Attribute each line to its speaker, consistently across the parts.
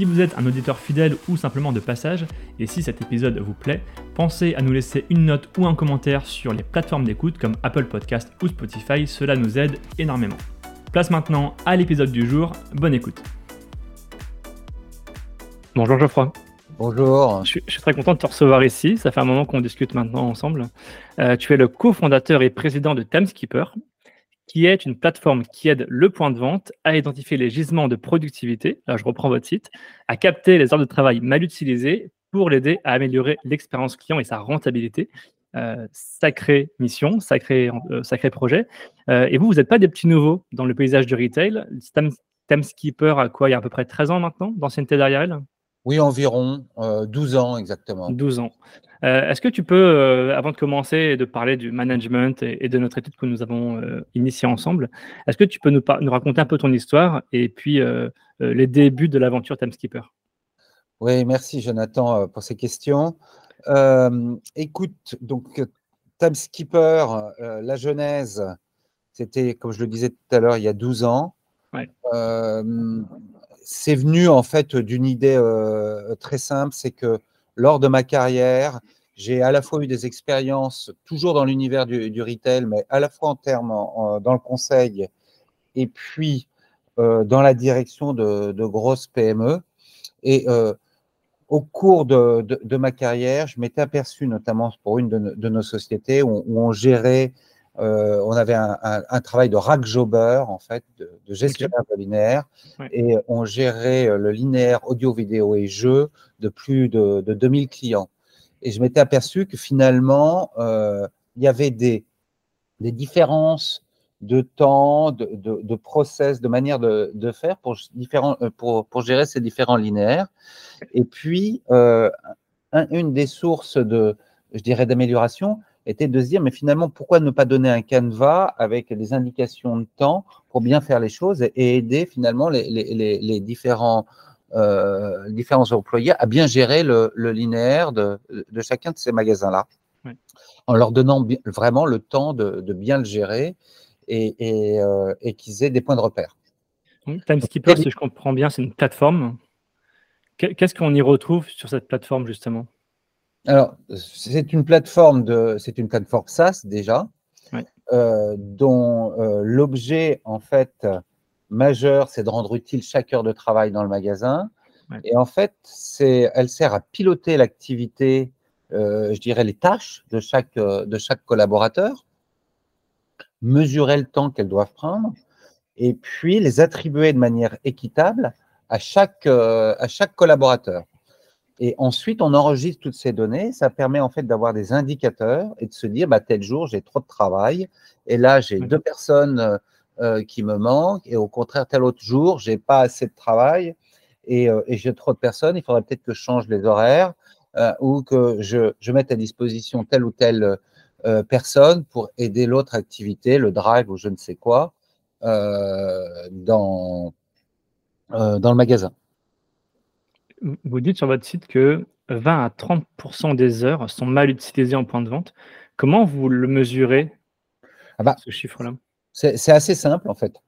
Speaker 1: Si vous êtes un auditeur fidèle ou simplement de passage, et si cet épisode vous plaît, pensez à nous laisser une note ou un commentaire sur les plateformes d'écoute comme Apple Podcast ou Spotify, cela nous aide énormément. Place maintenant à l'épisode du jour, bonne écoute. Bonjour Geoffroy.
Speaker 2: Bonjour.
Speaker 1: Je suis, très content de te recevoir ici. Ça fait un moment qu'on discute maintenant ensemble. Euh, tu es le cofondateur et président de Timeskeeper, qui est une plateforme qui aide le point de vente à identifier les gisements de productivité, là je reprends votre site, à capter les heures de travail mal utilisées pour l'aider à améliorer l'expérience client et sa rentabilité. Euh, sacrée mission, sacré, euh, projet. Euh, et vous, vous n'êtes pas des petits nouveaux dans le paysage du retail. Timeskeeper a quoi Il y a à peu près 13 ans maintenant d'ancienneté derrière elle?
Speaker 2: Oui, environ 12 ans exactement.
Speaker 1: 12 ans. Euh, est-ce que tu peux, euh, avant de commencer de parler du management et, de notre étude que nous avons euh, initiée ensemble, est-ce que tu peux nous, nous, raconter un peu ton histoire et puis les débuts de l'aventure Timeskeeper
Speaker 2: Oui, merci Jonathan pour ces questions. écoute, donc Timeskeeper, la genèse, c'était, comme je le disais tout à l'heure, il y a 12 ans. C'est venu en fait d'une idée très simple, c'est que lors de ma carrière, j'ai à la fois eu des expériences toujours dans l'univers du, retail, mais à la fois en termes dans le conseil et puis euh, dans la direction de, grosses PME. Et euh, au cours de, ma carrière, je m'étais aperçu, notamment pour une de, nos sociétés, où, on gérait, euh, on avait un, travail de rack jobber, en fait, de, gestionnaire de linéaire, et on gérait le linéaire audio, vidéo et jeux de plus de, 2000 clients. Et je m'étais aperçu que finalement, euh, il y avait des, des différences de temps, de, de, process, de manière de, de faire pour, différents, euh, pour, pour, gérer ces différents linéaires. Et puis, euh, une des sources de, je dirais, d'amélioration était de se dire, mais finalement, pourquoi ne pas donner un canevas avec des indications de temps pour bien faire les choses et, aider finalement les, les, les différents euh, différents employés à bien gérer le, linéaire de, chacun de ces magasins-là, en leur donnant vraiment le temps de, bien le gérer et, euh, et, qu'ils aient des points de repère.
Speaker 1: Timeskeeper, si je comprends bien, c'est une plateforme. Qu'est-ce qu'on y retrouve sur cette plateforme justement?
Speaker 2: Alors, c'est une plateforme de, c'est une plateforme SaaS déjà, euh, dont l'objet en fait majeure, c'est de rendre utile chaque heure de travail dans le magasin. Et en fait, c'est, elle sert à piloter l'activité, euh, je dirais les tâches de chaque, euh, de chaque collaborateur, mesurer le temps qu'elles doivent prendre, et puis les attribuer de manière équitable à chaque, euh, à chaque collaborateur. Et ensuite, on enregistre toutes ces données. Ça permet en fait d'avoir des indicateurs et de se dire, bah, tel jour, j'ai trop de travail. Et là, j'ai deux personnes euh, qui me manque, et au contraire, tel autre jour, j'ai pas assez de travail et, euh, et j'ai trop de personnes, il faudrait peut-être que je change les horaires euh, ou que je, je, mette à disposition telle ou telle personne pour aider l'autre activité, le drive ou je ne sais quoi, dans, dans le magasin.
Speaker 1: Vous dites sur votre site que 20 à 30% des heures sont mal utilisées en point de vente. Comment vous le mesurez, ah bah, ce chiffre-là?
Speaker 2: c'est assez simple, en fait.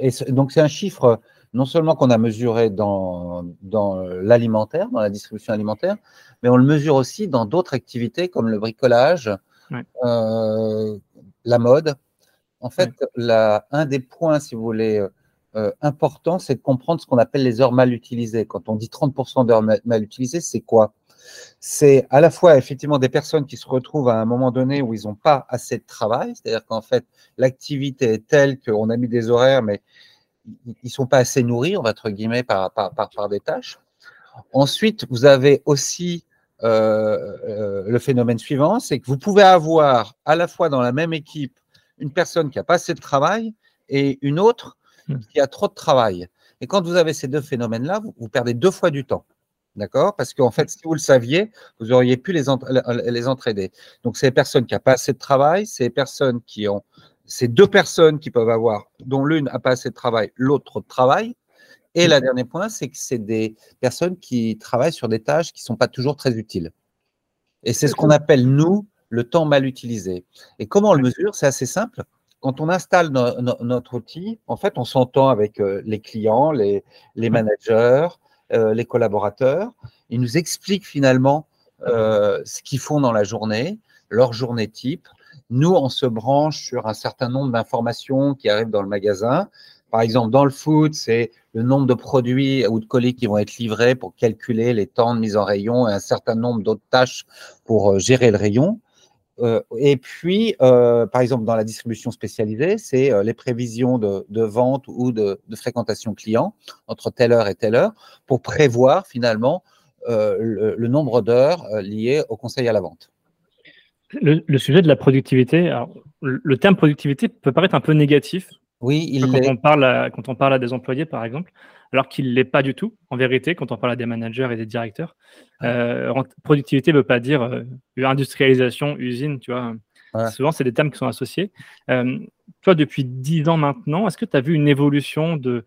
Speaker 2: et donc, c'est un chiffre non seulement qu'on a mesuré dans, dans l'alimentaire, dans la distribution alimentaire, mais on le mesure aussi dans d'autres activités comme le bricolage, euh, la mode. En fait, un des points, si vous voulez, euh, importants, c'est de comprendre ce qu'on appelle les heures mal utilisées. Quand on dit 30% d'heures mal utilisées, c'est quoi? C'est à la fois effectivement des personnes qui se retrouvent à un moment donné où ils n'ont pas assez de travail, c'est-à-dire qu'en fait, l'activité est telle qu'on a mis des horaires, mais ils ne sont pas assez nourris, on va entre guillemets, par, par, des tâches. Ensuite, vous avez aussi euh, euh, le phénomène suivant, c'est que vous pouvez avoir à la fois dans la même équipe une personne qui n'a pas assez de travail et une autre hmm. qui a trop de travail. Et quand vous avez ces deux phénomènes-là, vous perdez deux fois du temps. D'accord? Parce qu'en fait, si vous le saviez, vous auriez pu les, les entraider. Donc, c'est les personnes qui n'ont pas assez de travail, c'est les personnes qui ont. C'est deux personnes qui peuvent avoir, dont l'une n'a pas assez de travail, l'autre de travail. Et le dernier point, c'est que c'est des personnes qui travaillent sur des tâches qui ne sont pas toujours très utiles. Et c'est ce qu'on appelle, nous, le temps mal utilisé. Et comment on le mesure? C'est assez simple. Quand on installe notre outil, en fait, on s'entend avec euh, les clients, les, les managers, euh, les collaborateurs. Ils nous expliquent finalement euh, ce qu'ils font dans la journée, leur journée type. Nous, on se branche sur un certain nombre d'informations qui arrivent dans le magasin. Par exemple, dans le food, c'est le nombre de produits ou de colis qui vont être livrés pour calculer les temps de mise en rayon et un certain nombre d'autres tâches pour gérer le rayon. Et puis, par exemple, dans la distribution spécialisée, c'est les prévisions de, vente ou de, de, fréquentation client entre telle heure et telle heure pour prévoir finalement le, nombre d'heures liées au conseil à la vente.
Speaker 1: Le, sujet de la productivité, le terme productivité peut paraître un peu négatif.
Speaker 2: Oui, il
Speaker 1: quand on parle à, quand on parle à des employés, par exemple, alors qu'il ne l'est pas du tout, en vérité, quand on parle à des managers et des directeurs. Euh, productivité ne veut pas dire euh, industrialisation, usine, tu vois. Souvent, c'est des termes qui sont associés. Euh, toi, depuis 10 ans maintenant, est-ce que tu as vu une évolution de,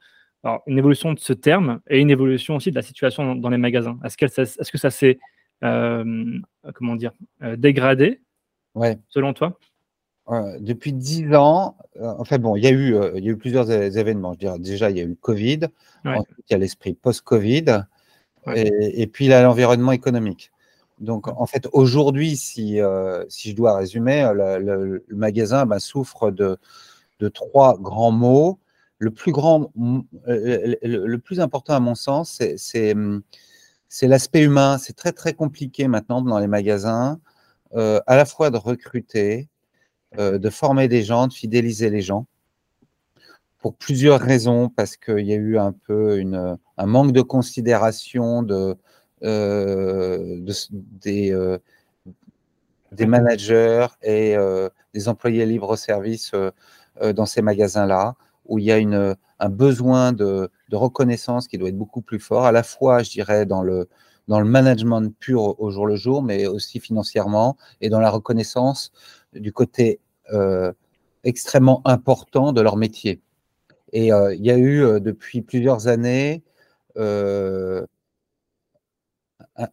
Speaker 1: une évolution de ce terme et une évolution aussi de la situation dans, les magasins? Est-ce que, est que ça s'est, comment dire, dégradé,
Speaker 2: ouais.
Speaker 1: selon toi?
Speaker 2: Depuis dix ans, euh, en fait, bon, il y a eu, euh, il y a eu plusieurs événements. Je dirais, déjà, il y a eu le Covid, ensuite, il y a l'esprit post-Covid, et, puis l'environnement économique. Donc, en fait, aujourd'hui, si, euh, si je dois résumer, le, magasin ben, souffre de, de trois grands mots. Le plus grand, le, plus important à mon sens, c'est l'aspect humain. C'est très, très compliqué maintenant dans les magasins, à la fois de recruter, euh, de former des gens, de fidéliser les gens, pour plusieurs raisons, parce qu'il y a eu un peu un manque de considération de, euh, des, euh, des managers et des employés libre-service dans ces magasins-là, où il y a une, un besoin de, de, reconnaissance qui doit être beaucoup plus fort, à la fois, je dirais, dans le, dans le management pur au jour le jour, mais aussi financièrement, et dans la reconnaissance du côté euh, extrêmement important de leur métier. Et euh, il y a eu euh, depuis plusieurs années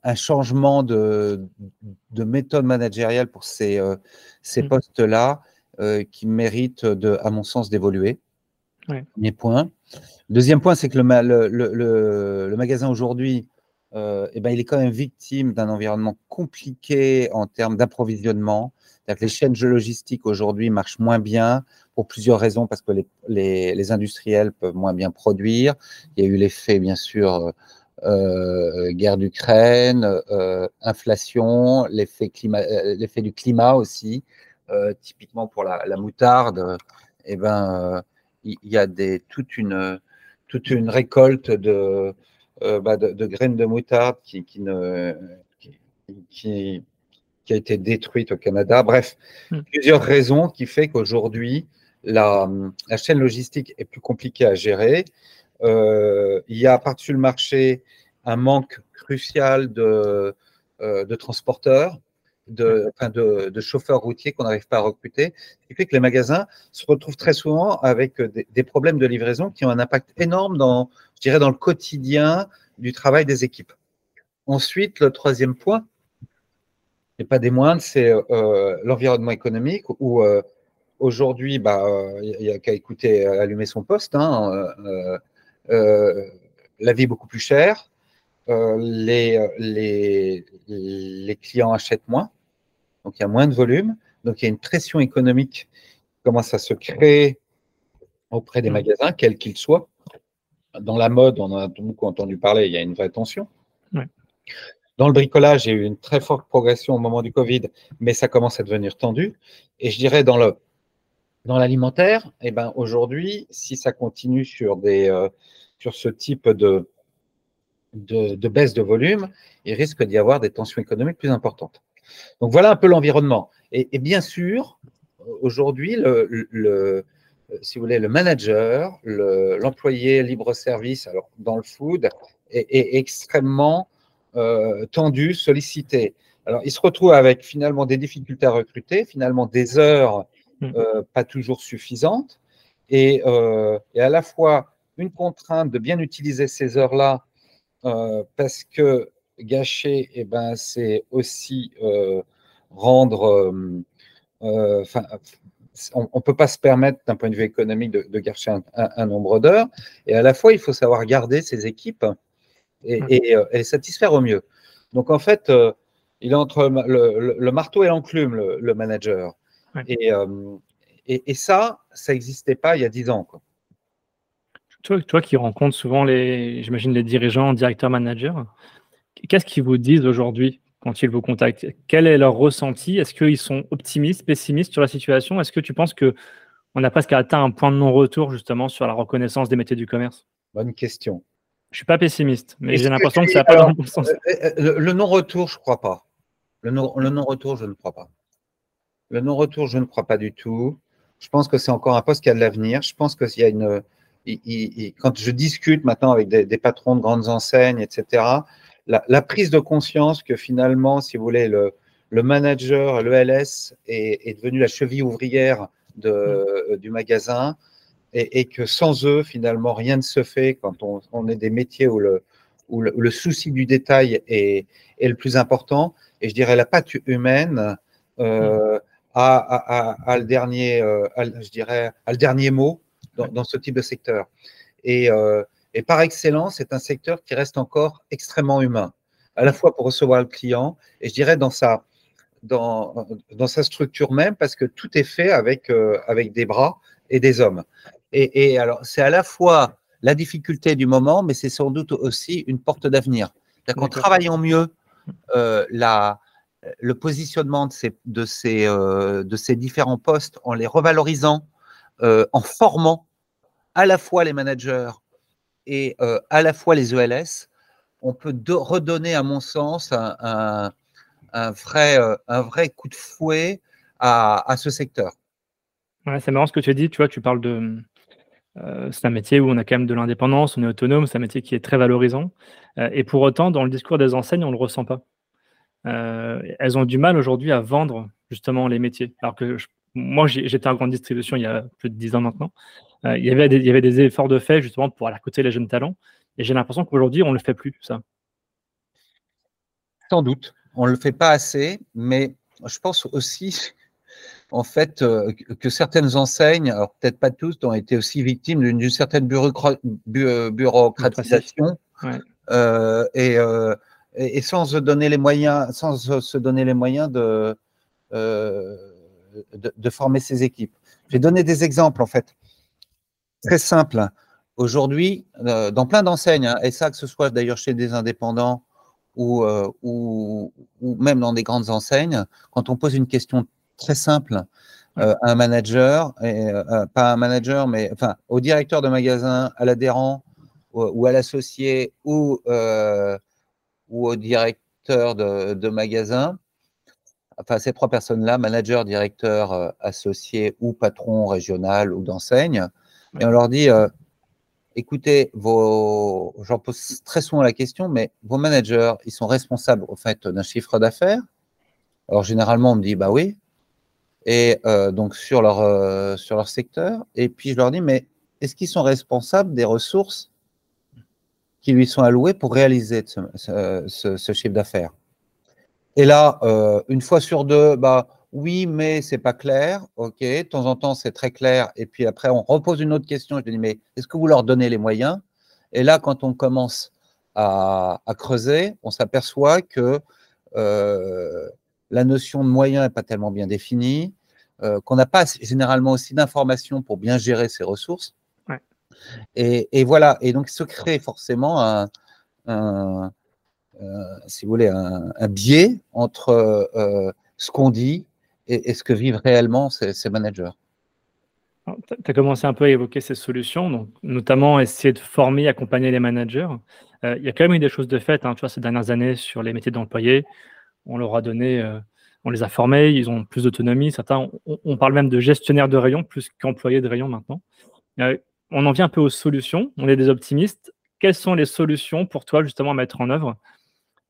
Speaker 2: un, changement de, de, méthode managériale pour ces, ces mmh. postes-là qui méritent, de, à mon sens, d'évoluer. Premier point. Deuxième point, c'est que le, le, le, le magasin aujourd'hui euh, eh ben, il est quand même victime d'un environnement compliqué en termes d'approvisionnement. Les chaînes logistiques aujourd'hui marchent moins bien pour plusieurs raisons, parce que les, industriels peuvent moins bien produire. Il y a eu l'effet, bien sûr, euh, guerre d'Ukraine, euh, inflation, l'effet du climat aussi. typiquement pour la, moutarde, eh ben, il y, a toute, une, toute une récolte de, euh, bah, graines de moutarde qui, ne, qui, a été détruite au Canada. Bref, hmm. plusieurs raisons qui fait qu'aujourd'hui, la, la, chaîne logistique est plus compliquée à gérer. Euh, il y a par-dessus le marché un manque crucial de, euh, de transporteurs, de, enfin de, de, chauffeurs routiers qu'on n'arrive pas à recruter, ce qui fait que les magasins se retrouvent très souvent avec des, des, problèmes de livraison qui ont un impact énorme dans, je dirais, dans le quotidien du travail des équipes. Ensuite, le troisième point, et pas des moindres, c'est euh, l'environnement économique où euh, aujourd'hui, bah, il n'y a qu'à écouter, allumer son poste. Hein, euh, la vie est beaucoup plus chère. les, les, les clients achètent moins, donc il y a moins de volume, donc il y a une pression économique qui commence à se créer auprès des mmh. magasins, quels qu'ils soient. Dans la mode, on en a beaucoup entendu parler, il y a une vraie tension. Dans le bricolage, il y a eu une très forte progression au moment du Covid, mais ça commence à devenir tendu. Et je dirais dans l'alimentaire, eh ben aujourd'hui, si ça continue sur des euh, sur ce type de, baisse de volume, il risque d'y avoir des tensions économiques plus importantes. Donc voilà un peu l'environnement. Et, bien sûr, aujourd'hui, le, si vous voulez, le manager, l'employé libre-service, alors dans le food, est, extrêmement tendus, sollicités. Alors, ils se retrouvent avec finalement des difficultés à recruter, finalement des heures mm. pas toujours suffisantes, et, et, à la fois une contrainte de bien utiliser ces heures-là, parce que gâcher, eh ben, c'est aussi rendre on ne peut pas se permettre, d'un point de vue économique, de, de gâcher un, nombre d'heures. Et à la fois, il faut savoir garder ses équipes et, mm. euh, et, satisfaire au mieux. Donc, en fait, euh, il est entre le, marteau et l'enclume, le, manager. Euh, et, et, ça, ça n'existait pas il y a dix ans. Quoi.
Speaker 1: Toi, toi qui rencontres souvent les, j'imagine, les dirigeants, directeurs, managers, qu'est-ce qu'ils vous disent aujourd'hui quand ils vous contactent? Quel est leur ressenti? Est-ce qu'ils sont optimistes, pessimistes sur la situation? Est-ce que tu penses que on a presque atteint un point de non-retour justement sur la reconnaissance des métiers du commerce?
Speaker 2: Bonne question.
Speaker 1: Je suis pas pessimiste, mais j'ai l'impression que, ça n'a pas dans bon sens.
Speaker 2: Euh, euh, le, non-retour, je crois pas. Le non-retour, je ne crois pas. Le non-retour, je ne crois pas du tout. Je pense que c'est encore un poste qui a de l'avenir. Je pense qu'il y a une. quand je discute maintenant avec des, des, patrons de grandes enseignes, etc., la, prise de conscience que finalement, si vous voulez, le, le manager, l'ELS est, est devenu la cheville ouvrière de, mm. du magasin et, que sans eux, finalement, rien ne se fait quand on, est des métiers où le, où le, souci du détail est, le plus important. Et je dirais la patte humaine euh, a, a, a, le dernier, euh, je dirais, le dernier mot dans, dans, ce type de secteur. Et, euh, et par excellence, c'est un secteur qui reste encore extrêmement humain, à la fois pour recevoir le client et je dirais dans sa, dans, dans sa structure même, parce que tout est fait avec, euh, avec des bras et des hommes. Et, et alors, c'est à la fois la difficulté du moment, mais c'est sans doute aussi une porte d'avenir. En travaillant mieux euh, la, le positionnement de ces, de, ces, euh, de ces différents postes, en les revalorisant, euh, en formant à la fois les managers et à la fois les ELS, on peut redonner, à mon sens, un, vrai, un vrai coup de fouet à, ce secteur.
Speaker 1: Ouais, c'est marrant ce que tu as dit, tu vois, tu parles de... Euh, c'est un métier où on a quand même de l'indépendance, on est autonome, c'est un métier qui est très valorisant. et pour autant, dans le discours des enseignes, on ne le ressent pas. elles ont du mal aujourd'hui à vendre justement les métiers. Alors que moi, j'étais en grande distribution il y a plus de 10 ans maintenant. Euh, il, y avait des, efforts de fait justement pour aller côté les jeunes talents. Et j'ai l'impression qu'aujourd'hui, on ne le fait plus, ça.
Speaker 2: Sans doute. On ne le fait pas assez, mais je pense aussi, en fait, euh, que certaines enseignes, alors peut-être pas tous, ont été aussi victimes d'une certaine bureaucratisation. et, et, sans se donner les moyens, sans se donner les moyens de, de, de, former ces équipes. Je vais donner des exemples, en fait très simple. Aujourd'hui, euh, dans plein d'enseignes, hein, et ça que ce soit d'ailleurs chez des indépendants ou, euh, ou, même dans des grandes enseignes, quand on pose une question très simple euh, à un manager, et, pas un manager, mais enfin au directeur de magasin, à l'adhérent ou, à l'associé ou, ou au directeur de, de magasin, enfin ces trois personnes-là, manager, directeur, associé ou patron régional ou d'enseigne, et on leur dit, euh, écoutez, vos, j'en pose très souvent la question, mais vos managers, ils sont responsables au fait d'un chiffre d'affaires? Alors généralement, on me dit, bah oui. Et euh, donc sur leur, euh, sur leur secteur. Et puis je leur dis, mais est-ce qu'ils sont responsables des ressources qui lui sont allouées pour réaliser ce, ce, chiffre d'affaires? Et là, une fois sur deux, bah, oui, mais c'est pas clair. OK, de temps en temps, c'est très clair. Et puis après, on repose une autre question. Je dis, mais est-ce que vous leur donnez les moyens? Et là, quand on commence à, creuser, on s'aperçoit que euh, la notion de moyens n'est pas tellement bien définie, euh, qu'on n'a pas généralement aussi d'informations pour bien gérer ses ressources. Et, voilà. Et donc, se crée forcément un, euh, si vous voulez, un, biais entre ce qu'on dit et, ce que vivent réellement ces, managers.
Speaker 1: Tu as commencé un peu à évoquer ces solutions, donc, notamment essayer de former, accompagner les managers. Euh, il y a quand même eu des choses de fait hein, tu vois, ces dernières années sur les métiers d'employés. On leur a donné, euh, on les a formés, ils ont plus d'autonomie. Certains, on, parle même de gestionnaires de rayon plus qu'employés de rayon maintenant. Euh, on en vient un peu aux solutions. On est des optimistes. Quelles sont les solutions pour toi justement à mettre en œuvre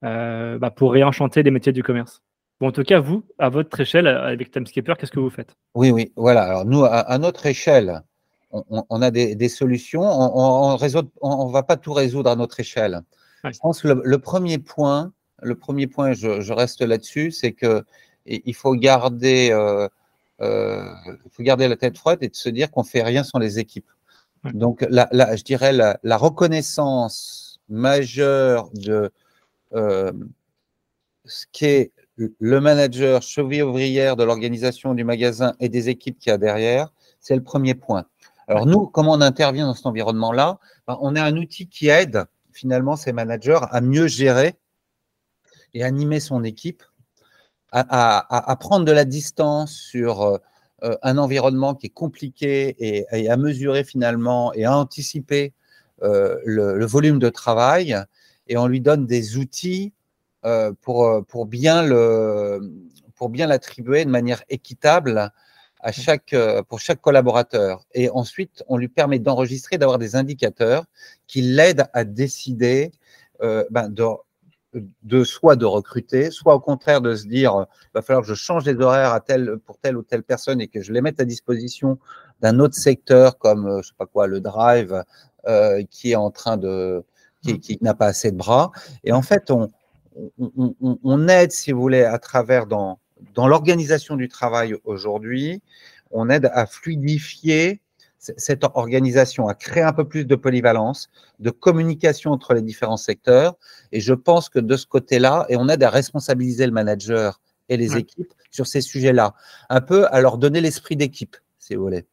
Speaker 1: bah, pour réenchanter les métiers du commerce? En tout cas, vous, à votre échelle, avec Timescaper, qu'est-ce que vous faites?
Speaker 2: Oui, oui, voilà. Alors, nous, à, notre échelle, on, a des, solutions. On ne va pas tout résoudre à notre échelle. Je pense que le, premier point, le premier point, je, reste là-dessus, c'est que il faut garder, euh, euh, faut garder la tête froide et de se dire qu'on fait rien sans les équipes. Donc, la, je dirais la, reconnaissance majeure de euh, ce qu'est le manager, cheville ouvrière de l'organisation du magasin et des équipes qu'il y a derrière, c'est le premier point. Alors nous, comment on intervient dans cet environnement-là? Ben, On est un outil qui aide finalement ces managers à mieux gérer et animer son équipe, à, prendre de la distance sur euh, un environnement qui est compliqué et, à mesurer finalement et à anticiper euh, le, volume de travail. Et on lui donne des outils euh, pour, euh, bien pour bien l'attribuer de manière équitable à chaque, euh, pour chaque collaborateur. Et ensuite, on lui permet d'enregistrer, d'avoir des indicateurs qui l'aident à décider ben, de, de soit de recruter, soit au contraire de se dire, il va falloir que je change les horaires à tel, pour telle ou telle personne et que je les mette à disposition d'un autre secteur comme, je sais pas quoi, le drive, qui est en train de, qui, qui n'a pas assez de bras. Et en fait, on, on, aide, si vous voulez, à travers dans, dans l'organisation du travail aujourd'hui, on aide à fluidifier cette organisation, à créer un peu plus de polyvalence, de communication entre les différents secteurs. Et je pense que de ce côté-là, et on aide à responsabiliser le manager et les équipes sur ces sujets-là, un peu à leur donner l'esprit d'équipe, si vous voulez.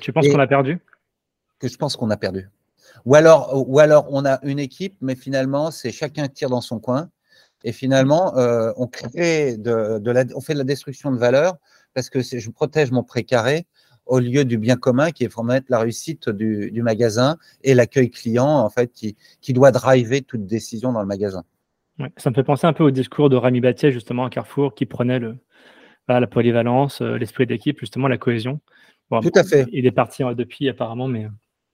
Speaker 1: tu penses qu'on a perdu?
Speaker 2: Que je pense qu'on a perdu. Ou alors, ou alors on a une équipe, mais finalement, c'est chacun tire dans son coin. Et finalement, euh, on crée de, la, on fait de la destruction de valeur parce que je protège mon précaré au lieu du bien commun qui est vraiment la réussite du, magasin et l'accueil client en fait qui, qui, doit driver toute décision dans le magasin.
Speaker 1: ça me fait penser un peu au discours de Rami Battier justement à Carrefour qui prenait le, bah, la polyvalence, euh, l'esprit d'équipe, justement la cohésion.
Speaker 2: Tout à fait.
Speaker 1: Il est parti euh, depuis apparemment, mais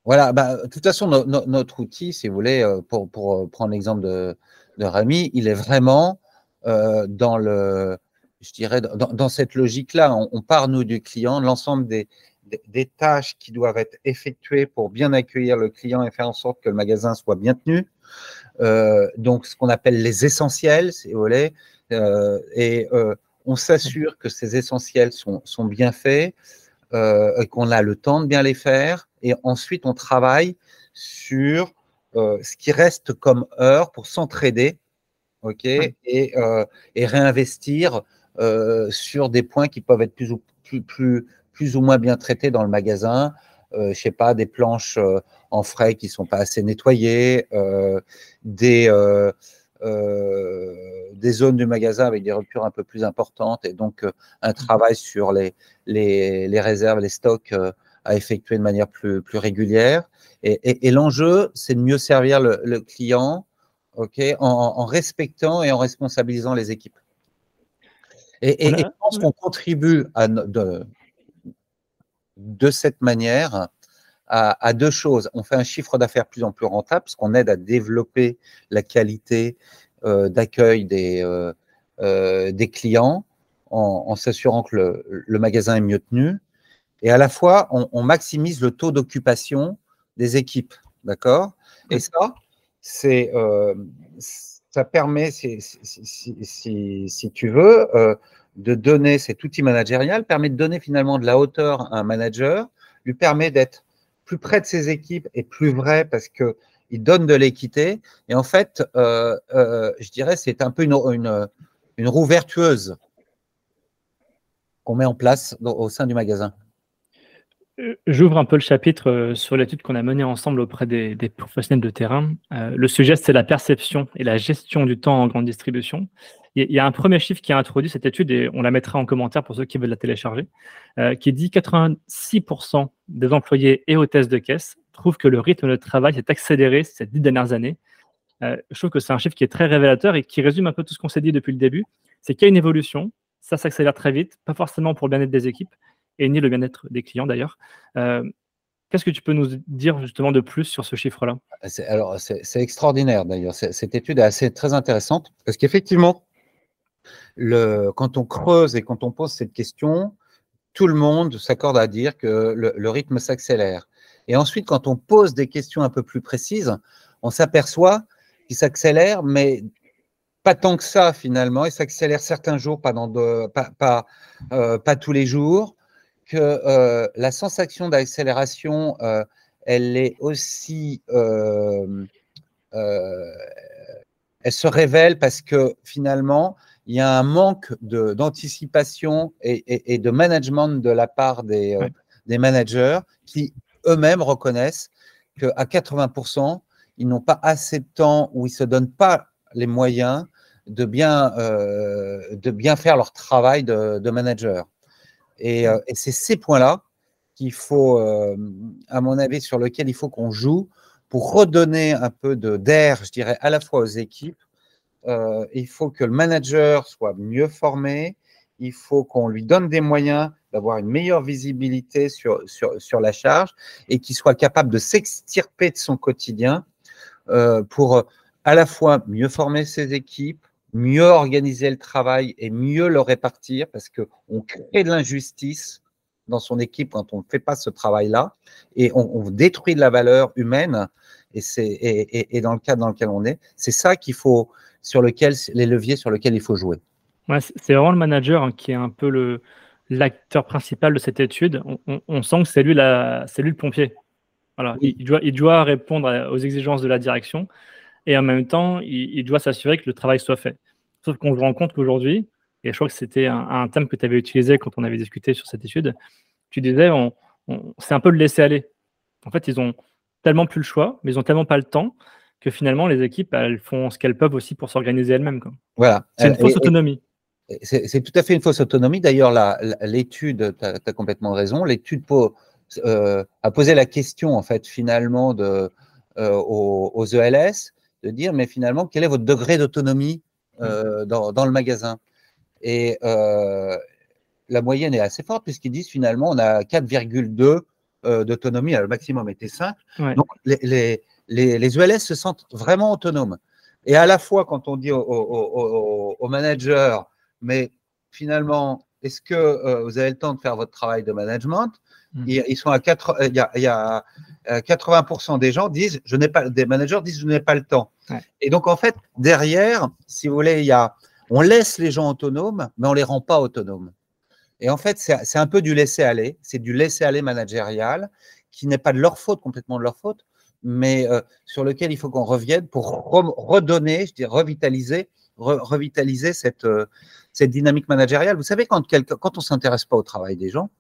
Speaker 2: voilà, bah, de toute façon, notre outil, si vous voulez, euh, pour, pour euh, prendre l'exemple de, de Rami, il est vraiment euh, dans le, je dirais, dans, dans cette logique-là. On, part, nous, du client, l'ensemble des, des, tâches qui doivent être effectuées pour bien accueillir le client et faire en sorte que le magasin soit bien tenu. Euh, donc, ce qu'on appelle les essentiels, si vous voulez, euh, et euh, on s'assure que ces essentiels sont, sont bien faits, qu'on a le temps de bien les faire et ensuite on travaille sur euh, ce qui reste comme heure pour s'entraider, ok, et, euh, et, réinvestir euh, sur des points qui peuvent être plus ou, plus, plus, plus ou moins bien traités dans le magasin. Euh, je sais pas, des planches en frais qui sont pas assez nettoyées, des des zones du magasin avec des ruptures un peu plus importantes et donc un travail sur les, les, les réserves, les stocks à effectuer de manière plus, plus régulière. Et, l'enjeu, c'est de mieux servir le, client en, respectant et en responsabilisant les équipes. Et, je pense qu'on contribue à, de, de cette manière à, deux choses. On fait un chiffre d'affaires plus en plus rentable, parce qu'on aide à développer la qualité euh, d'accueil des, euh, euh, des clients en, s'assurant que le, le, magasin est mieux tenu. Et à la fois, on, maximise le taux d'occupation des équipes. D'accord? Et ça, c'est, ça permet, si, tu veux, euh, de donner cet outil managérial, permet de donner finalement de la hauteur à un manager, lui permet d'être plus près de ses équipes et plus vrai parce que il donne de l'équité. Et en fait, euh, je dirais, c'est un peu une roue vertueuse qu'on met en place au sein du magasin.
Speaker 1: Euh, j'ouvre un peu le chapitre euh, sur l'étude qu'on a menée ensemble auprès des, professionnels de terrain. Euh, le sujet, c'est la perception et la gestion du temps en grande distribution. Il y a un premier chiffre qui a introduit cette étude et on la mettra en commentaire pour ceux qui veulent la télécharger, qui dit 86% des employés et hôtesses de caisse trouvent que le rythme de travail s'est accéléré ces dix dernières années. je trouve que c'est un chiffre qui est très révélateur et qui résume un peu tout ce qu'on s'est dit depuis le début. C'est qu'il y a une évolution, ça s'accélère très vite, pas forcément pour le bien-être des équipes, et ni le bien-être des clients d'ailleurs. Euh, Qu'est-ce que tu peux nous dire justement de plus sur ce chiffre-là?
Speaker 2: Alors, c'est extraordinaire d'ailleurs. Cette étude est assez très intéressante parce qu'effectivement, quand on creuse et quand on pose cette question, tout le monde s'accorde à dire que le, rythme s'accélère. Et ensuite, quand on pose des questions un peu plus précises, on s'aperçoit qu'il s'accélère, mais pas tant que ça finalement. Il s'accélère certains jours, pas, euh, pas, tous les jours. Que euh, la sensation d'accélération, euh, elle est aussi, elle se révèle parce que finalement, il y a un manque d'anticipation et, de management de la part des, euh, des managers qui eux-mêmes reconnaissent qu'à 80%, ils n'ont pas assez de temps ou ils ne se donnent pas les moyens de bien, euh, de bien faire leur travail de, manager. Euh, et, c'est ces points-là qu'il faut, à mon avis, sur lesquels il faut qu'on joue pour redonner un peu d'air, je dirais, à la fois aux équipes. Euh, il faut que le manager soit mieux formé, il faut qu'on lui donne des moyens d'avoir une meilleure visibilité sur, sur, la charge et qu'il soit capable de s'extirper de son quotidien euh, pour à la fois mieux former ses équipes, mieux organiser le travail et mieux le répartir parce qu'on crée de l'injustice dans son équipe quand on ne fait pas ce travail-là et on, détruit de la valeur humaine et, c'est, et, dans le cadre dans lequel on est. C'est ça qu'il faut, sur lequel, les leviers sur lesquels il faut jouer.
Speaker 1: Ouais, c'est vraiment le manager hein, qui est un peu le, l'acteur principal de cette étude. On, sent que c'est lui, la, c'est lui le pompier. Voilà. Il, doit, il doit répondre aux exigences de la direction et en même temps, il, doit s'assurer que le travail soit fait. Sauf qu'on se rend compte qu'aujourd'hui, et je crois que c'était un, thème que tu avais utilisé quand on avait discuté sur cette étude, tu disais, on, c'est un peu le laisser aller. En fait, ils ont tellement plus le choix, mais ils ont tellement pas le temps que finalement, les équipes, elles font ce qu'elles peuvent aussi pour s'organiser elles-mêmes.
Speaker 2: Voilà.
Speaker 1: C'est une fausse autonomie.
Speaker 2: C'est tout à fait une fausse autonomie. D'ailleurs, l'étude, tu as, complètement raison, l'étude euh, a posé la question, en fait, finalement, de, euh, aux, ELS, de dire, mais finalement, quel est votre degré d'autonomie euh, dans, dans, le magasin? Et la moyenne est assez forte, puisqu'ils disent, finalement, on a 4,2 d'autonomie, le maximum était 5. Donc, les les, les, ULS se sentent vraiment autonomes. Et à la fois, quand on dit aux, managers, mais finalement, est-ce que euh, vous avez le temps de faire votre travail de management? Hmm. ils, sont à 4, il y a, 80% euh, des gens disent, je n'ai pas, des managers disent, je n'ai pas le temps. Et donc, en fait, derrière, si vous voulez, il y a, on laisse les gens autonomes, mais on les rend pas autonomes. Et en fait, c'est un peu du laisser-aller, c'est du laisser-aller managérial qui n'est pas de leur faute, complètement de leur faute, mais euh, sur lequel il faut qu'on revienne pour redonner, je dirais, revitaliser, revitaliser cette, euh, cette dynamique managériale. Vous savez, quand, quand on ne s'intéresse pas au travail des gens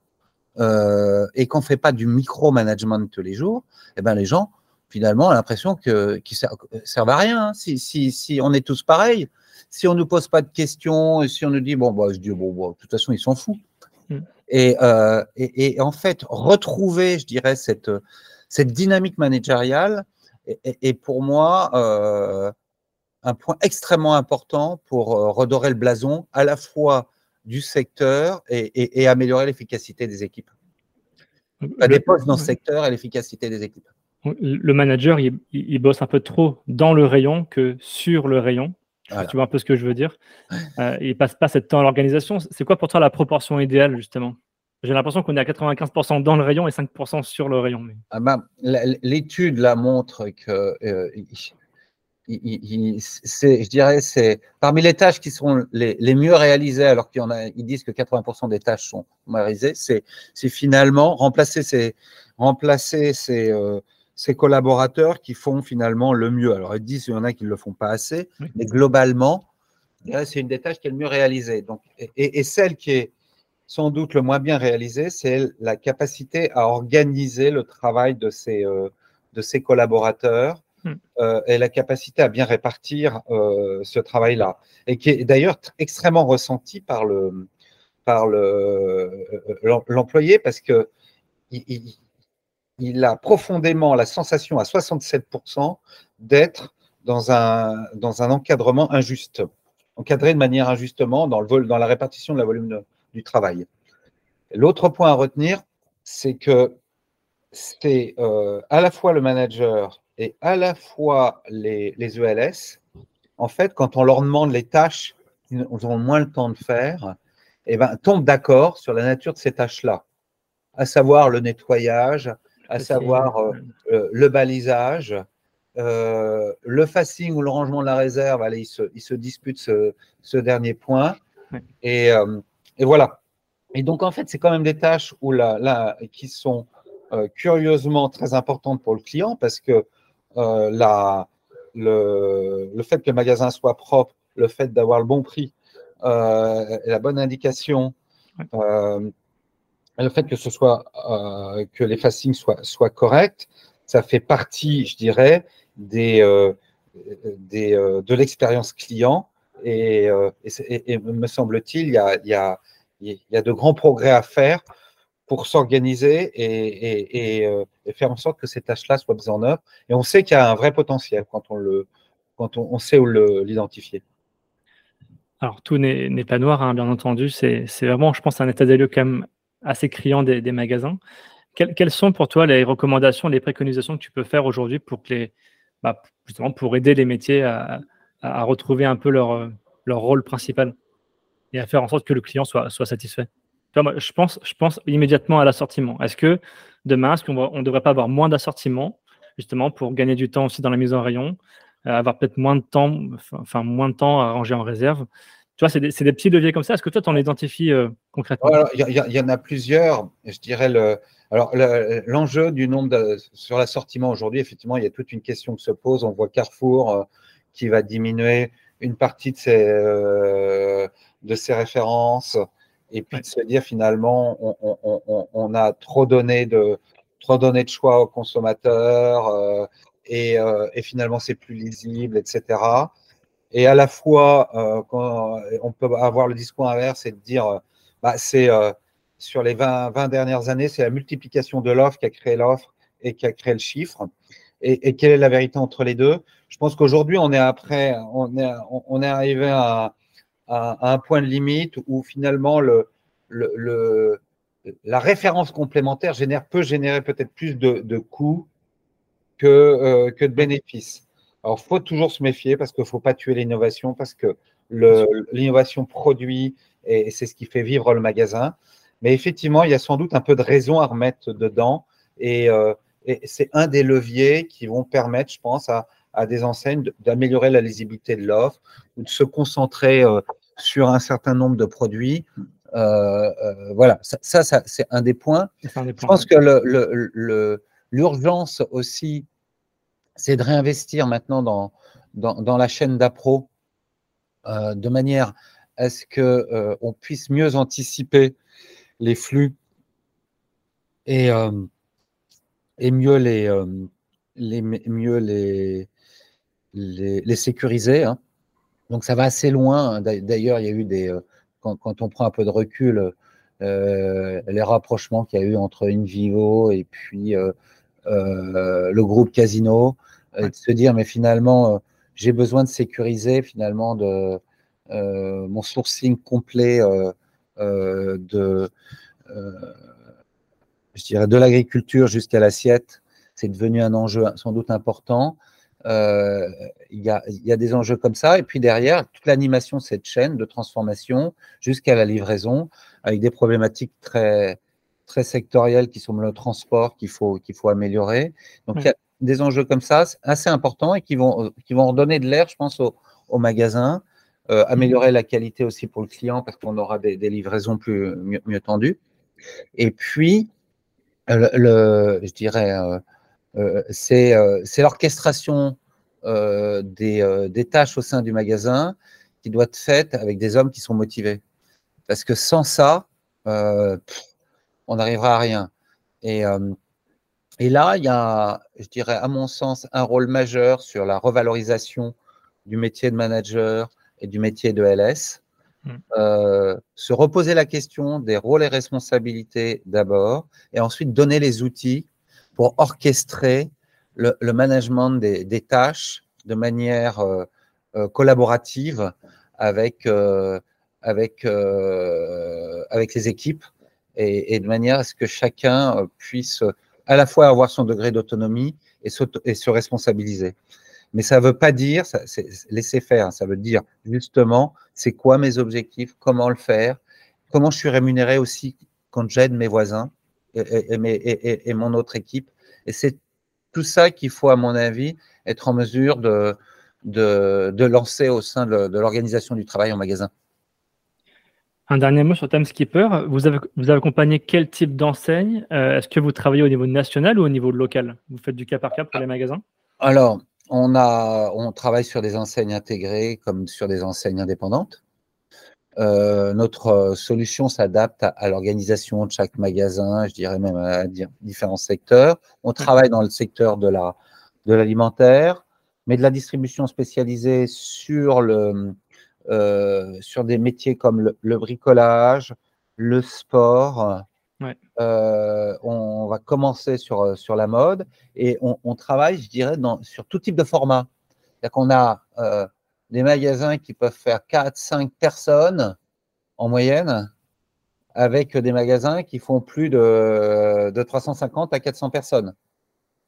Speaker 2: euh, et qu'on ne fait pas du micro-management tous les jours, eh ben, les gens, finalement, ont l'impression qu'ils ne servent à rien. Hein. Si, si, si, on est tous pareils, si on ne nous pose pas de questions, et si on nous dit, bon, bah, je dis, bon, bon de toute façon, ils s'en foutent. Mm. Et, et, et, en fait, retrouver, je dirais, cette cette dynamique managériale est, pour moi euh, un point extrêmement important pour euh, redorer le blason à la fois du secteur et, améliorer l'efficacité des équipes. La des postes dans ce secteur et l'efficacité des équipes.
Speaker 1: Le manager, il, bosse un peu trop dans le rayon que sur le rayon. Tu vois un peu ce que je veux dire? Euh, il passe pas cette temps à l'organisation. C'est quoi pour toi la proportion idéale, justement? J'ai l'impression qu'on est à 95% dans le rayon et 5% sur le rayon.
Speaker 2: Ah bah, L'étude la montre que euh, je dirais, c'est parmi les tâches qui sont les, mieux réalisées, alors qu'ils ils disent que 80% des tâches sont réalisées, c'est finalement remplacer ces, remplacer ces, euh, ces, collaborateurs qui font finalement le mieux. Alors ils disent qu'il y en a qui ne le font pas assez, mais globalement, c'est une des tâches qui est le mieux réalisée. Donc, et, et celle qui est sans doute le moins bien réalisé, c'est la capacité à organiser le travail de ses, euh, de ses collaborateurs. Euh, et la capacité à bien répartir euh, ce travail-là. Et qui est d'ailleurs extrêmement ressenti par le par l'employé parce que il, a profondément la sensation à 67% d'être dans un, dans un encadrement injuste, encadré de manière injustement dans, le, dans la répartition de la volume du travail. L'autre point à retenir, c'est que c'est à la fois le manager et à la fois les, les, ELS. En fait, quand on leur demande les tâches qu'ils ont moins le temps de faire, eh ben, tombent d'accord sur la nature de ces tâches-là, à savoir le nettoyage, à savoir le balisage, le facing ou le rangement de la réserve. Allez, ils se, disputent ce, dernier point. Et, et, voilà. Et donc, en fait, c'est quand même des tâches où là, qui sont euh, curieusement très importantes pour le client parce que euh, la, le, le, fait que le magasin soit propre, le fait d'avoir le bon prix, euh, la bonne indication, le fait que ce soit que les facings soient, soient corrects, ça fait partie, je dirais, des, des de l'expérience client. Et, et, me semble-t-il, il y a, il y a il y a de grands progrès à faire pour s'organiser euh, et, faire en sorte que ces tâches-là soient mises en œuvre. Et on sait qu'il y a un vrai potentiel quand on, le, quand on, sait où l'identifier.
Speaker 1: Alors, tout n'est pas noir, hein, bien entendu. C'est vraiment, je pense, un état des lieux quand même assez criant des, magasins. quelles sont pour toi les recommandations, les préconisations que tu peux faire aujourd'hui pour bah, aider les métiers à, retrouver un peu leur, leur rôle principal et à faire en sorte que le client soit satisfait? Je pense, immédiatement à l'assortiment. Est-ce que demain, est-ce qu'on ne devrait pas avoir moins d'assortiment, justement, pour gagner du temps aussi dans la mise en rayon, euh, avoir peut-être moins de temps, enfin moins de temps à ranger en réserve? Tu vois, c'est des, petits leviers comme ça. Est-ce que toi, tu en identifies euh, concrètement?
Speaker 2: Il y, en a plusieurs. Je dirais. Alors, l'enjeu du nombre sur l'assortiment aujourd'hui, effectivement, il y a toute une question qui se pose. On voit Carrefour euh, qui va diminuer une partie de ses références et puis de se dire finalement on, a trop donné de trop donné de choix aux consommateurs euh, et, euh, et, finalement c'est plus lisible etc et à la fois euh, quand on peut avoir le discours inverse et de dire bah, c'est sur les 20, 20 dernières années c'est la multiplication de l'offre qui a créé l'offre et qui a créé le chiffre. Et, et, quelle est la vérité entre les deux? Je pense qu'aujourd'hui on est après on est on est arrivé à à, un point de limite où finalement le, le, la référence complémentaire génère, peut générer peut-être plus de, coûts que, euh, que de bénéfices. Alors, il faut toujours se méfier parce qu'il ne faut pas tuer l'innovation, parce que l'innovation produit et, c'est ce qui fait vivre le magasin. Mais effectivement, il y a sans doute un peu de raison à remettre dedans et, euh, et c'est un des leviers qui vont permettre, je pense, à, à des enseignes d'améliorer la lisibilité de l'offre ou de se concentrer euh, sur un certain nombre de produits. Euh, euh, voilà, ça, ça, c'est un des points. Je pense que l'urgence aussi, c'est de réinvestir maintenant dans, dans, la chaîne d'appro de manière à ce qu'on on puisse mieux anticiper les flux et, et mieux les, les, mieux les, les, sécuriser. Hein. Donc ça va assez loin. D'ailleurs, il y a eu des, euh, quand, on prend un peu de recul, euh, les rapprochements qu'il y a eu entre InVivo et puis euh, le groupe Casino, de se dire mais finalement j'ai besoin de sécuriser finalement de mon sourcing complet de je dirais de l'agriculture jusqu'à l'assiette. C'est devenu un enjeu sans doute important. Euh, il y, a, des enjeux comme ça. Et puis derrière, toute l'animation de cette chaîne de transformation jusqu'à la livraison, avec des problématiques très, très sectorielles qui sont le transport qu'il faut, qu'il faut améliorer. Donc il y a des enjeux comme ça assez importants et qui vont, qui vont redonner de l'air, je pense, au, au magasin. Euh, améliorer la qualité aussi pour le client parce qu'on aura des, livraisons plus mieux, tendues. Et puis, le, je dirais, euh, c'est l'orchestration euh, des, tâches au sein du magasin qui doit être faite avec des hommes qui sont motivés. Parce que sans ça, on n'arrivera à rien. Et, et, là, il y a, je dirais, à mon sens, un rôle majeur sur la revalorisation du métier de manager et du métier de LS. Mmh. se reposer la question des rôles et responsabilités d'abord, et ensuite donner les outils pour orchestrer le, management des, tâches de manière euh, euh, collaborative avec, euh, avec, les équipes et, de manière à ce que chacun puisse à la fois avoir son degré d'autonomie et, se responsabiliser. Mais ça ne veut pas dire, ça, laisser faire, ça veut dire justement, c'est quoi mes objectifs, comment le faire, comment je suis rémunéré aussi quand j'aide mes voisins et, et, et, mon autre équipe. Et c'est tout ça qu'il faut, à mon avis, être en mesure de, de, de lancer au sein de, de l'organisation du travail en magasin.
Speaker 1: Un dernier mot sur Timeskipper. Vous avez, vous avez accompagné quel type d'enseigne? Euh, Est-ce que vous travaillez au niveau national ou au niveau local? Vous faites du cas par cas pour les magasins?
Speaker 2: Alors, on, a, on travaille sur des enseignes intégrées comme sur des enseignes indépendantes. Euh, notre solution s'adapte à, l'organisation de chaque magasin, je dirais même à différents secteurs. On travaille dans le secteur de la de l'alimentaire, mais de la distribution spécialisée sur le euh, sur des métiers comme le, bricolage, le sport. Euh, on va commencer sur, sur la mode et on, travaille, je dirais, dans, sur tout type de format. C'est-à-dire qu'on a euh, des magasins qui peuvent faire 4, 5 personnes en moyenne, avec des magasins qui font plus de, de 350 à 400 personnes.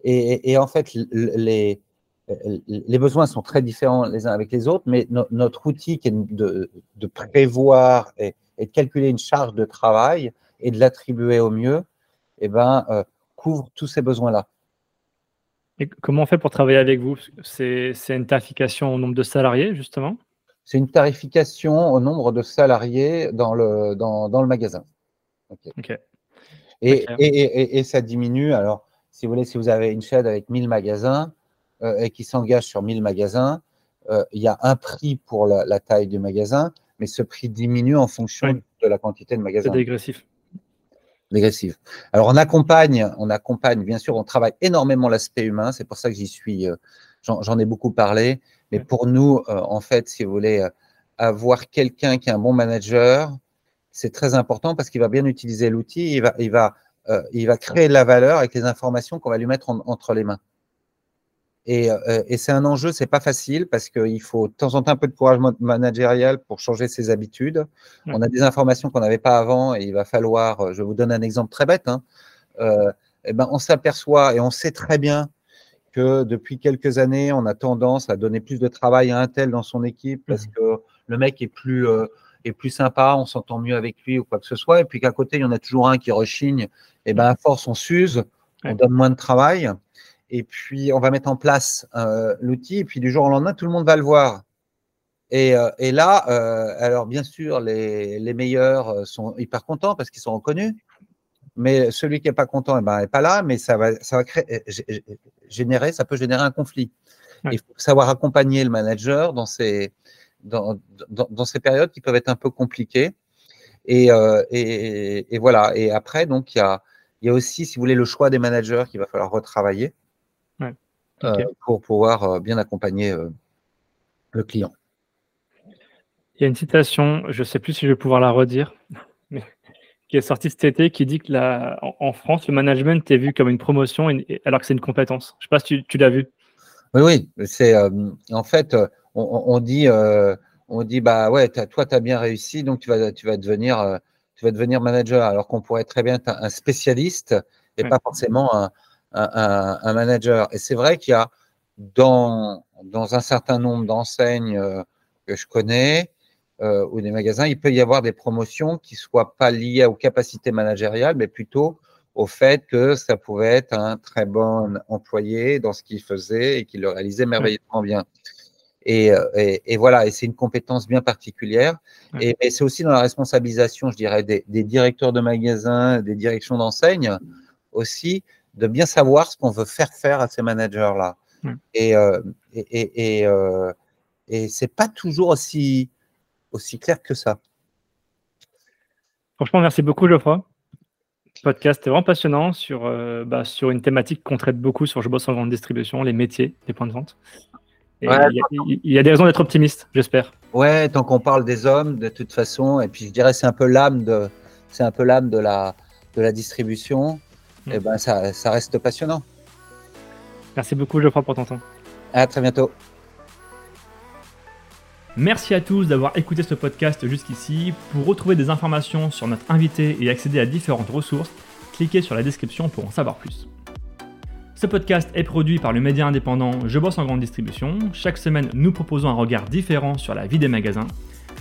Speaker 2: Et, en fait, les, les besoins sont très différents les uns avec les autres, mais notre outil qui est de, prévoir et, de calculer une charge de travail et de l'attribuer au mieux, eh ben, euh, couvre tous ces besoins-là.
Speaker 1: Et comment on fait pour travailler avec vous? C'est une tarification au nombre de salariés, justement?
Speaker 2: C'est une tarification au nombre de salariés dans le, dans, le magasin. Et, et, et, ça diminue. Alors, si vous voulez, si vous avez une chaîne avec 1000 magasins, euh, et qui s'engage sur 1000 magasins, euh, il y a un prix pour la, taille du magasin, mais ce prix diminue en fonction de la quantité de magasins.
Speaker 1: C'est dégressif.
Speaker 2: Alors on accompagne, on accompagne, bien sûr, on travaille énormément l'aspect humain, c'est pour ça que j'y suis, euh, j'en ai beaucoup parlé, mais pour nous, en fait, si vous voulez, avoir quelqu'un qui est un bon manager, c'est très important parce qu'il va bien utiliser l'outil, il va, il, va, il va créer de la valeur avec les informations qu'on va lui mettre entre les mains. Euh, et, c'est un enjeu, c'est pas facile parce qu'il faut de temps en temps un peu de courage managérial pour changer ses habitudes. On a des informations qu'on n'avait pas avant et il va falloir, euh, je vous donne un exemple très bête, hein, euh, eh ben on s'aperçoit et on sait très bien que depuis quelques années, on a tendance à donner plus de travail à un tel dans son équipe parce mmh. que le mec est plus, est plus sympa, on s'entend mieux avec lui ou quoi que ce soit. Et puis qu'à côté, il y en a toujours un qui rechigne. Et ben à force, on s'use, on donne moins de travail et puis on va mettre en place euh, l'outil, et puis du jour au lendemain, tout le monde va le voir. Et, euh, et là, euh, alors bien sûr, les, les, meilleurs sont hyper contents parce qu'ils sont reconnus, mais celui qui n'est pas content, eh ben, n'est pas là, mais ça va, ça va créer, générer, ça peut générer un conflit. Il faut savoir accompagner le manager dans ces, dans, dans, dans, ces périodes qui peuvent être un peu compliquées. Et, et, et voilà. Et après, donc, il y a, il y a aussi, si vous voulez, le choix des managers qu'il va falloir retravailler. Euh, pour pouvoir euh, bien accompagner euh, le client.
Speaker 1: Il y a une citation, je ne sais plus si je vais pouvoir la redire, mais qui est sortie cet été, qui dit que la, en, France, le management est vu comme une promotion alors que c'est une compétence. Je ne sais pas si tu, l'as vu.
Speaker 2: Oui, oui. C'est en fait, on, dit, on dit bah ouais, toi, tu as bien réussi, donc tu vas, tu vas devenir, tu vas devenir manager, alors qu'on pourrait très bien être un spécialiste et pas forcément un, un, manager. Et c'est vrai qu'il y a dans, dans un certain nombre d'enseignes euh, que je connais euh, ou des magasins, il peut y avoir des promotions qui soient pas liées aux capacités managériales, mais plutôt au fait que ça pouvait être un très bon employé dans ce qu'il faisait et qu'il le réalisait merveilleusement bien. Et, euh, et, et, voilà, et c'est une compétence bien particulière. Et, et c'est aussi dans la responsabilisation, je dirais, des, des directeurs de magasins, des directions d'enseigne aussi, de bien savoir ce qu'on veut faire faire à ces managers-là. Et, euh, et, et, euh, et c'est pas toujours aussi, aussi clair que ça.
Speaker 1: Franchement, merci beaucoup, Geoffroy. Podcast est vraiment passionnant sur, euh, bah, sur une thématique qu'on traite beaucoup sur Je bosse en grande distribution, les métiers, les points de vente. il, y a, des raisons d'être optimiste, j'espère.
Speaker 2: Ouais, tant qu'on parle des hommes, de toute façon, et puis je dirais c'est un peu l'âme de, c'est un peu l'âme de la, de la distribution et eh ben, ça, ça, reste passionnant.
Speaker 1: Merci beaucoup, Geoffroy, pour ton temps.
Speaker 2: À très bientôt.
Speaker 1: Merci à tous d'avoir écouté ce podcast jusqu'ici. Pour retrouver des informations sur notre invité et accéder à différentes ressources, cliquez sur la description pour en savoir plus. Ce podcast est produit par le média indépendant Je bosse en grande distribution. Chaque semaine, nous proposons un regard différent sur la vie des magasins,